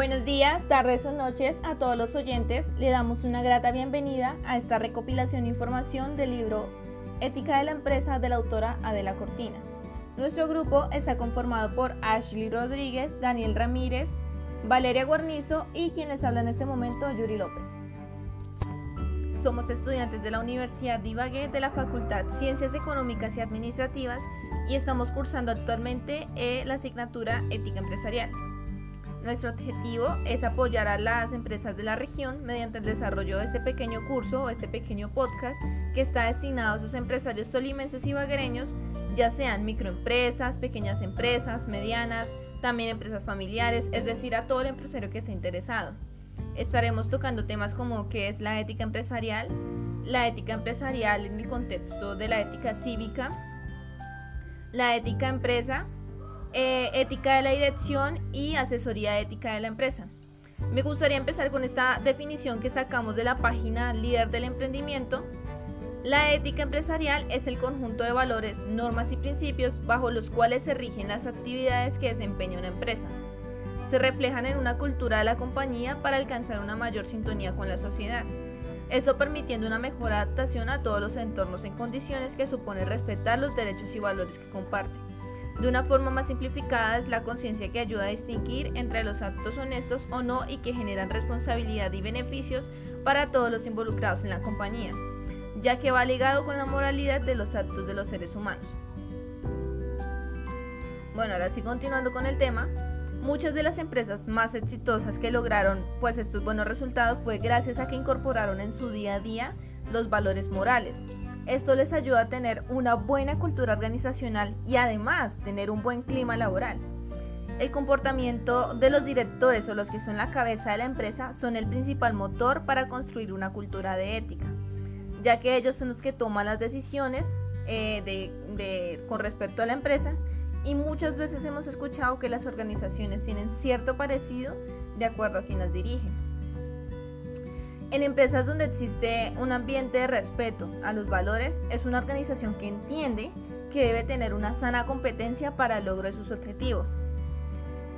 Buenos días, tardes o noches a todos los oyentes. Le damos una grata bienvenida a esta recopilación de información del libro Ética de la empresa de la autora Adela Cortina. Nuestro grupo está conformado por Ashley Rodríguez, Daniel Ramírez, Valeria Guarnizo y quienes hablan en este momento, Yuri López. Somos estudiantes de la Universidad de Ibagué de la Facultad Ciencias Económicas y Administrativas y estamos cursando actualmente eh, la asignatura Ética Empresarial. Nuestro objetivo es apoyar a las empresas de la región mediante el desarrollo de este pequeño curso o este pequeño podcast que está destinado a sus empresarios tolimenses y baguereños, ya sean microempresas, pequeñas empresas, medianas, también empresas familiares, es decir, a todo el empresario que esté interesado. Estaremos tocando temas como qué es la ética empresarial, la ética empresarial en el contexto de la ética cívica, la ética empresa, eh, ética de la dirección y asesoría ética de la empresa. Me gustaría empezar con esta definición que sacamos de la página Líder del Emprendimiento. La ética empresarial es el conjunto de valores, normas y principios bajo los cuales se rigen las actividades que desempeña una empresa. Se reflejan en una cultura de la compañía para alcanzar una mayor sintonía con la sociedad. Esto permitiendo una mejor adaptación a todos los entornos en condiciones que supone respetar los derechos y valores que comparten. De una forma más simplificada es la conciencia que ayuda a distinguir entre los actos honestos o no y que generan responsabilidad y beneficios para todos los involucrados en la compañía, ya que va ligado con la moralidad de los actos de los seres humanos. Bueno, ahora sí continuando con el tema, muchas de las empresas más exitosas que lograron pues estos buenos resultados fue gracias a que incorporaron en su día a día los valores morales, esto les ayuda a tener una buena cultura organizacional y además tener un buen clima laboral. El comportamiento de los directores o los que son la cabeza de la empresa son el principal motor para construir una cultura de ética, ya que ellos son los que toman las decisiones eh, con respecto a la empresa y muchas veces hemos escuchado que las organizaciones tienen cierto parecido de acuerdo a quien las dirigen. En empresas donde existe un ambiente de respeto a los valores, es una organización que entiende que debe tener una sana competencia para el logro de sus objetivos.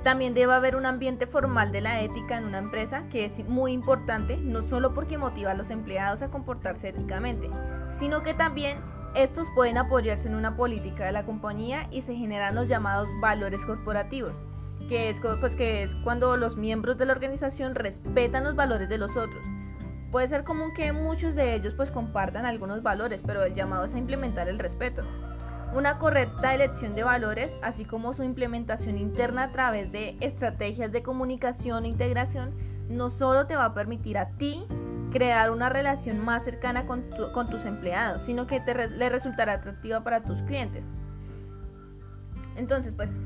También debe haber un ambiente formal de la ética en una empresa que es muy importante, no solo porque motiva a los empleados a comportarse éticamente, sino que también estos pueden apoyarse en una política de la compañía y se generan los llamados valores corporativos, que es, pues, que es cuando los miembros de la organización respetan los valores de los otros Puede ser común que muchos de ellos pues compartan algunos valores, pero el llamado es a implementar el respeto. Una correcta elección de valores, así como su implementación interna a través de estrategias de comunicación e integración, no solo te va a permitir a ti crear una relación más cercana con, tus empleados, sino que te le resultará atractiva para tus clientes. Entonces, pues,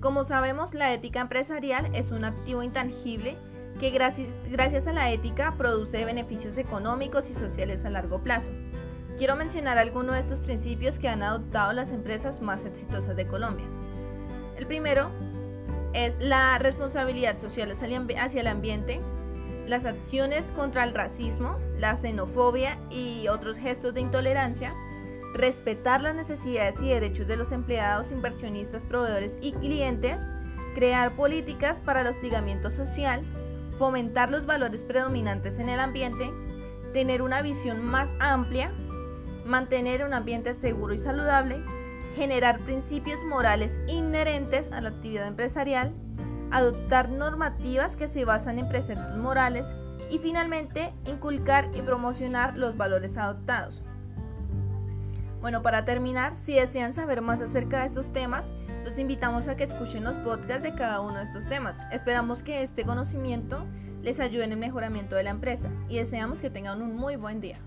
como sabemos, la ética empresarial es un activo intangible que gracias a la ética produce beneficios económicos y sociales a largo plazo. Quiero mencionar algunos de estos principios que han adoptado las empresas más exitosas de Colombia. El primero es la responsabilidad social hacia el ambiente, las acciones contra el racismo, la xenofobia y otros gestos de intolerancia, respetar las necesidades y derechos de los empleados, inversionistas, proveedores y clientes, crear políticas para el hostigamiento social, fomentar los valores predominantes en el ambiente, tener una visión más amplia, mantener un ambiente seguro y saludable, generar principios morales inherentes a la actividad empresarial, adoptar normativas que se basan en preceptos morales y finalmente inculcar y promocionar los valores adoptados. Bueno, para terminar, si desean saber más acerca de estos temas, los invitamos a que escuchen los podcasts de cada uno de estos temas. Esperamos que este conocimiento les ayude en el mejoramiento de la empresa y deseamos que tengan un muy buen día.